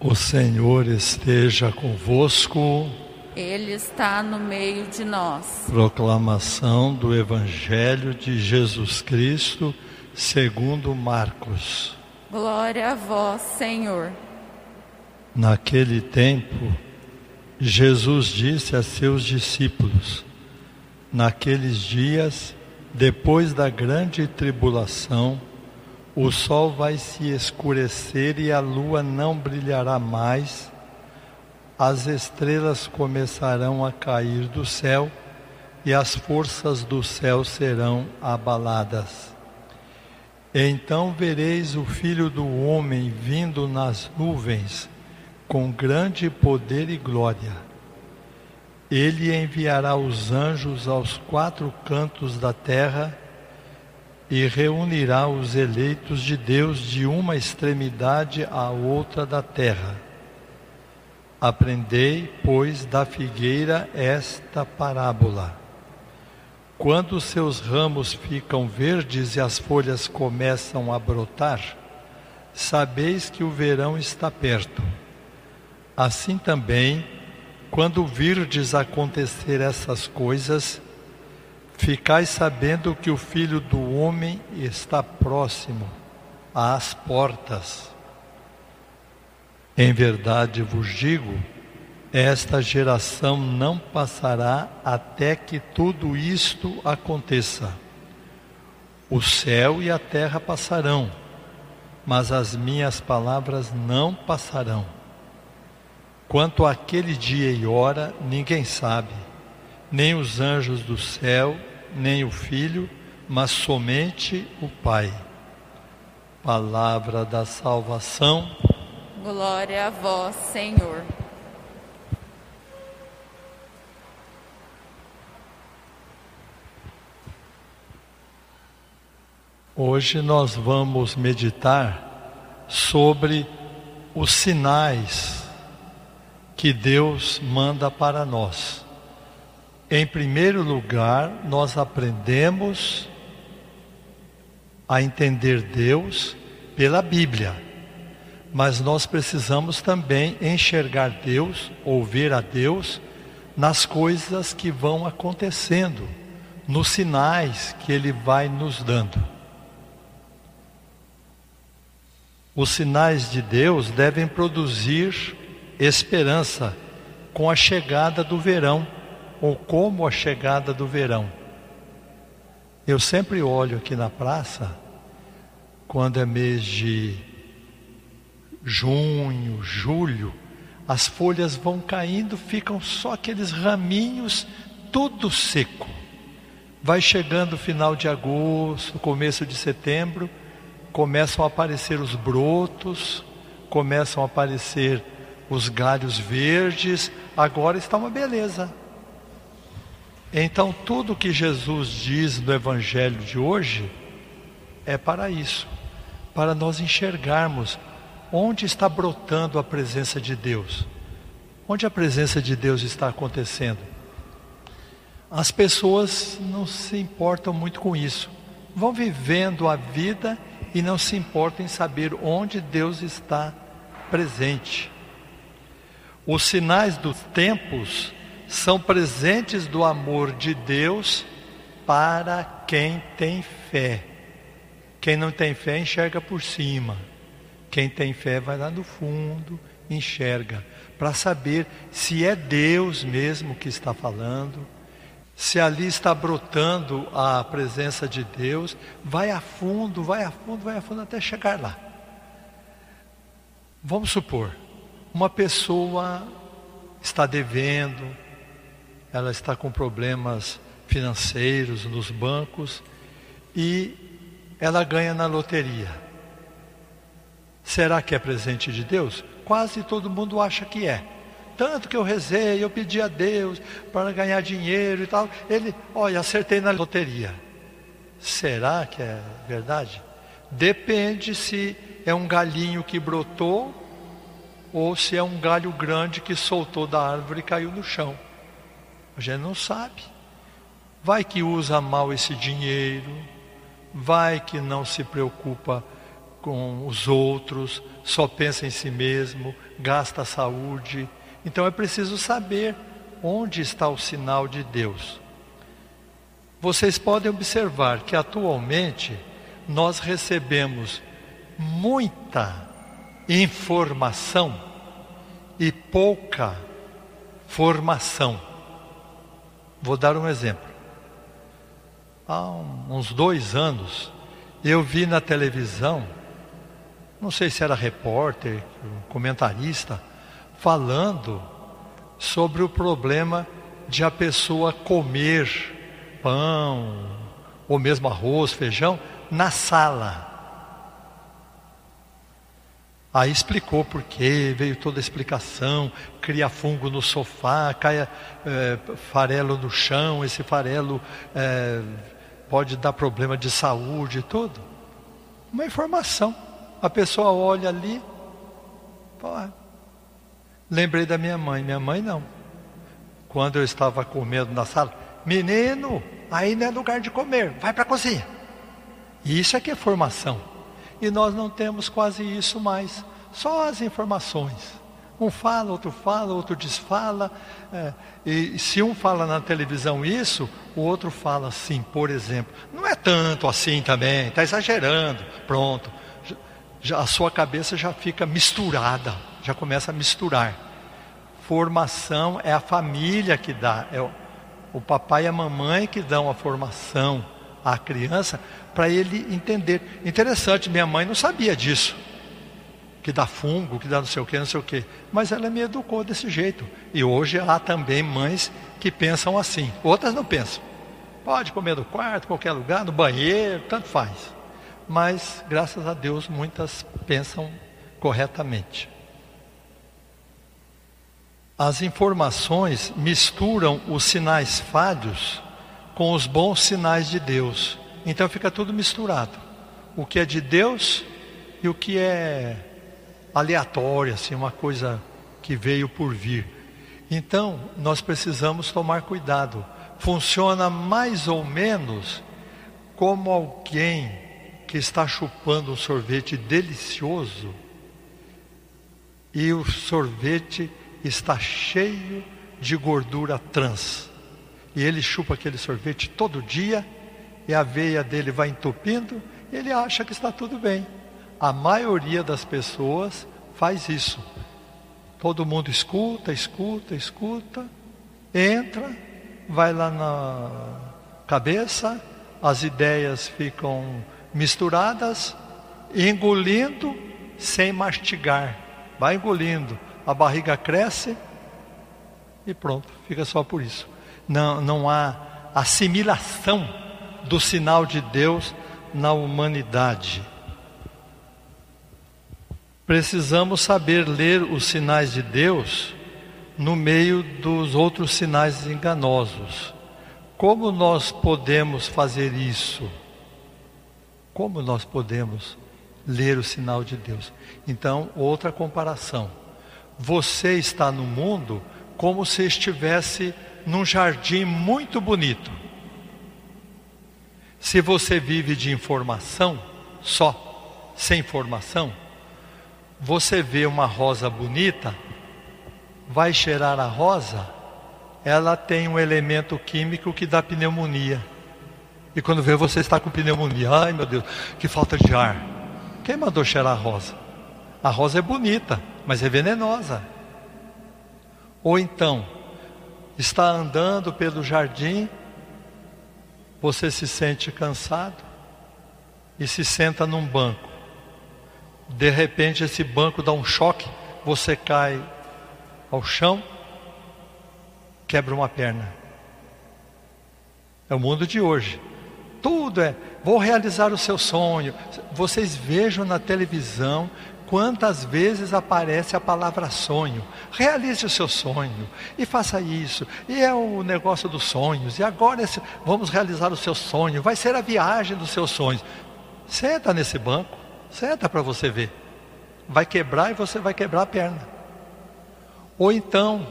O Senhor esteja convosco. Ele está no meio de nós. Proclamação do Evangelho de Jesus Cristo, segundo Marcos. Glória a vós, Senhor. Naquele tempo, Jesus disse a seus discípulos: Naqueles dias, depois da grande tribulação, o sol vai se escurecer e a lua não brilhará mais, as estrelas começarão a cair do céu e as forças do céu serão abaladas. Então vereis o Filho do Homem vindo nas nuvens com grande poder e glória. Ele enviará os anjos aos quatro cantos da terra e reunirá os eleitos de Deus de uma extremidade à outra da terra. Aprendei, pois, da figueira esta parábola. Quando seus ramos ficam verdes e as folhas começam a brotar, sabeis que o verão está perto. Assim também, quando virdes acontecer essas coisas, Ficai sabendo que o Filho do Homem está próximo às portas. Em verdade vos digo, esta geração não passará até que tudo isto aconteça. O céu e a terra passarão, mas as minhas palavras não passarão. Quanto àquele dia e hora, ninguém sabe, nem os anjos do céu, nem o Filho, mas somente o Pai. Palavra da salvação. Glória a vós, Senhor. Hoje nós vamos meditar sobre os sinais que Deus manda para nós. Em primeiro lugar, nós aprendemos a entender Deus pela Bíblia, mas nós precisamos também enxergar Deus, ouvir a Deus nas coisas que vão acontecendo, nos sinais que Ele vai nos dando. Os sinais de Deus devem produzir esperança com a chegada do verão ou como a chegada do verão. Eu sempre olho aqui na praça, quando é mês de junho, julho, as folhas vão caindo, ficam só aqueles raminhos, tudo seco. Vai chegando o final de agosto, começo de setembro, começam a aparecer os brotos, começam a aparecer os galhos verdes, agora está uma beleza. Então, tudo que Jesus diz no Evangelho de hoje é para isso, para nós enxergarmos onde está brotando a presença de Deus, onde a presença de Deus está acontecendo. As pessoas não se importam muito com isso, vão vivendo a vida e não se importam em saber onde Deus está presente. Os sinais dos tempos são presentes do amor de Deus para quem tem fé. Quem não tem fé enxerga por cima. Quem tem fé vai lá no fundo, enxerga, para saber se é Deus mesmo que está falando, se ali está brotando a presença de Deus, vai a fundo, vai a fundo, vai a fundo até chegar lá. Vamos supor, uma pessoa está devendo, ela está com problemas financeiros nos bancos e ela ganha na loteria. Será que é presente de Deus? Quase todo mundo acha que é. Tanto que eu rezei, eu pedi a Deus para ganhar dinheiro e tal. Ele, olha, acertei na loteria. Será que é verdade? Depende se é um galinho que brotou ou se é um galho grande que soltou da árvore e caiu no chão. A gente não sabe. Vai que usa mal esse dinheiro, vai que não se preocupa com os outros, só pensa em si mesmo, gasta a saúde. Então é preciso saber onde está o sinal de Deus. Vocês podem observar que atualmente nós recebemos muita informação e pouca formação. Vou dar um exemplo. Há uns dois anos, eu vi na televisão, não sei se era repórter, comentarista, falando sobre o problema de a pessoa comer pão, ou mesmo arroz, feijão, na sala. Aí explicou por quê, veio toda a explicação, cria fungo no sofá, cai é, farelo no chão, esse farelo é, pode dar problema de saúde e tudo. Uma informação. A pessoa olha ali, pô, lembrei da minha mãe, minha mãe não. Quando eu estava comendo na sala, menino, aí não é lugar de comer, vai para a cozinha. Isso é que é formação. E nós não temos quase isso mais. Só as informações. Um fala, outro fala, outro desfala. É, e se um fala na televisão isso, o outro fala assim, por exemplo. Não é tanto assim também, está exagerando. Pronto. Já, a sua cabeça já fica misturada, já começa a misturar. Formação é a família que dá, é o, o papai e a mamãe que dão a formação à criança para ele entender. Interessante, minha mãe não sabia disso. Que dá fungo, que dá não sei o que, não sei o que. Mas ela me educou desse jeito. E hoje há também mães que pensam assim. Outras não pensam. Pode comer no quarto, qualquer lugar, no banheiro, tanto faz. Mas, graças a Deus, muitas pensam corretamente. As informações misturam os sinais falhos com os bons sinais de Deus. Então fica tudo misturado. O que é de Deus e o que é aleatório, assim, uma coisa que veio por vir. Então, nós precisamos tomar cuidado. Funciona mais ou menos como alguém que está chupando um sorvete delicioso e o sorvete está cheio de gordura trans. E ele chupa aquele sorvete todo dia e a veia dele vai entupindo, ele acha que está tudo bem. A maioria das pessoas faz isso. Todo mundo escuta, escuta, escuta, entra, vai lá na cabeça, as ideias ficam misturadas, engolindo sem mastigar. Vai engolindo, a barriga cresce e pronto, fica só por isso. Não, não há assimilação do sinal de Deus na humanidade. Precisamos saber ler os sinais de Deus no meio dos outros sinais enganosos. Como nós podemos fazer isso? Como nós podemos ler o sinal de Deus? Então, outra comparação. Você está no mundo como se estivesse num jardim muito bonito. Se você vive de informação só, sem informação, você vê uma rosa bonita, vai cheirar a rosa, ela tem um elemento químico que dá pneumonia. E quando vê você está com pneumonia, ai meu Deus, que falta de ar. Quem mandou cheirar a rosa? A rosa é bonita, mas é venenosa. Ou então, está andando pelo jardim você se sente cansado e se senta num banco. De repente, esse banco dá um choque, você cai ao chão, quebra uma perna. É o mundo de hoje. Tudo é, vou realizar o seu sonho. Vocês vejam na televisão quantas vezes aparece a palavra sonho. Realize o seu sonho e faça isso. E é o negócio dos sonhos. E agora vamos realizar o seu sonho. Vai ser a viagem dos seus sonhos. Senta nesse banco, senta para você ver. Vai quebrar e você vai quebrar a perna. Ou então,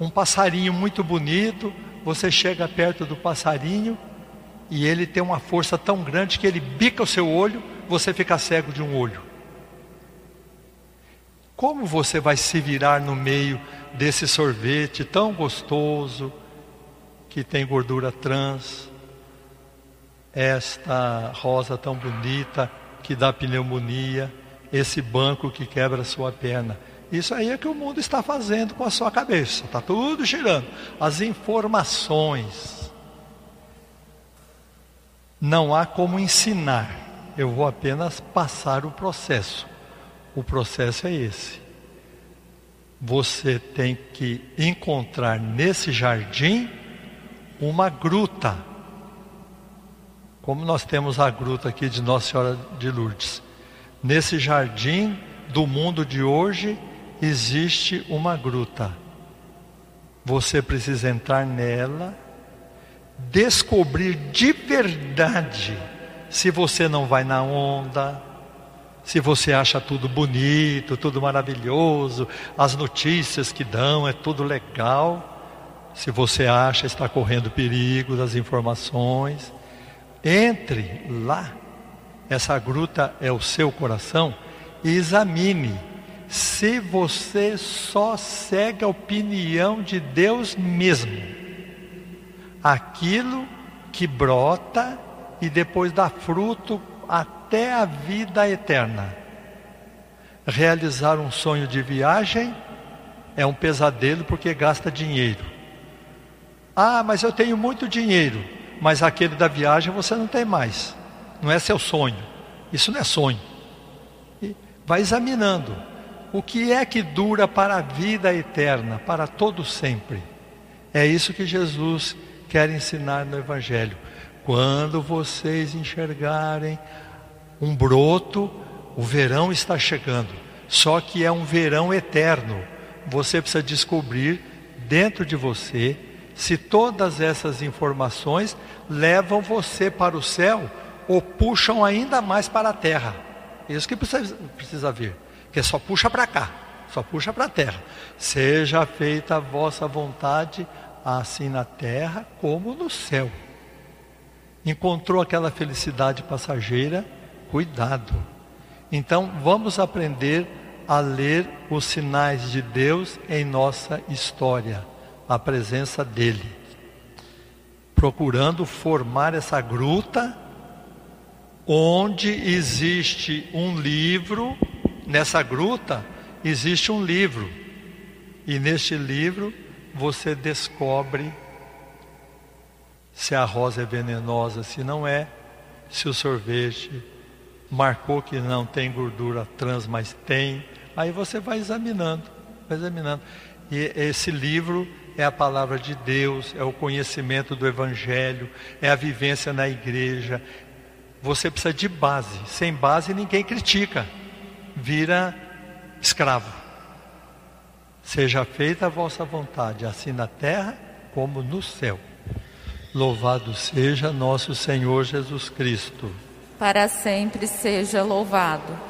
um passarinho muito bonito, você chega perto do passarinho e ele tem uma força tão grande que ele bica o seu olho, você fica cego de um olho. Como você vai se virar no meio desse sorvete tão gostoso, que tem gordura trans, esta rosa tão bonita que dá pneumonia, esse banco que quebra a sua perna? Isso aí é que o mundo está fazendo com a sua cabeça, está tudo girando. As informações. Não há como ensinar, eu vou apenas passar o processo. O processo é esse. Você tem que encontrar nesse jardim uma gruta. Como nós temos a gruta aqui de Nossa Senhora de Lourdes. Nesse jardim do mundo de hoje existe uma gruta. Você precisa entrar nela, descobrir de verdade se você não vai na onda, se você acha tudo bonito, tudo maravilhoso, as notícias que dão é tudo legal, se você acha está correndo perigo das informações, entre lá. Essa gruta é o seu coração e examine se você só segue a opinião de Deus mesmo. Aquilo que brota e depois dá fruto até a vida eterna. Realizar um sonho de viagem é um pesadelo porque gasta dinheiro. Ah, mas eu tenho muito dinheiro, mas aquele da viagem você não tem mais. Não é seu sonho. Isso não é sonho. E vai examinando o que é que dura para a vida eterna, para todo sempre. É isso que Jesus quer ensinar no Evangelho. Quando vocês enxergarem um broto, o verão está chegando. Só que é um verão eterno. Você precisa descobrir dentro de você se todas essas informações levam você para o céu ou puxam ainda mais para a terra. Isso que precisa, precisa ver. Que só puxa para cá, só puxa para a terra. Seja feita a vossa vontade, assim na terra como no céu. Encontrou aquela felicidade passageira cuidado. Então, vamos aprender a ler os sinais de Deus em nossa história, a presença dele. Procurando formar essa gruta onde existe um livro, nessa gruta existe um livro. E neste livro você descobre se a rosa é venenosa, se não é, se o sorvete marcou que não tem gordura trans, mas tem. Aí você vai examinando, vai examinando. E esse livro é a palavra de Deus, é o conhecimento do Evangelho, é a vivência na igreja. Você precisa de base. Sem base ninguém critica. Vira escravo. Seja feita a vossa vontade, assim na terra como no céu. Louvado seja nosso Senhor Jesus Cristo para sempre seja louvado.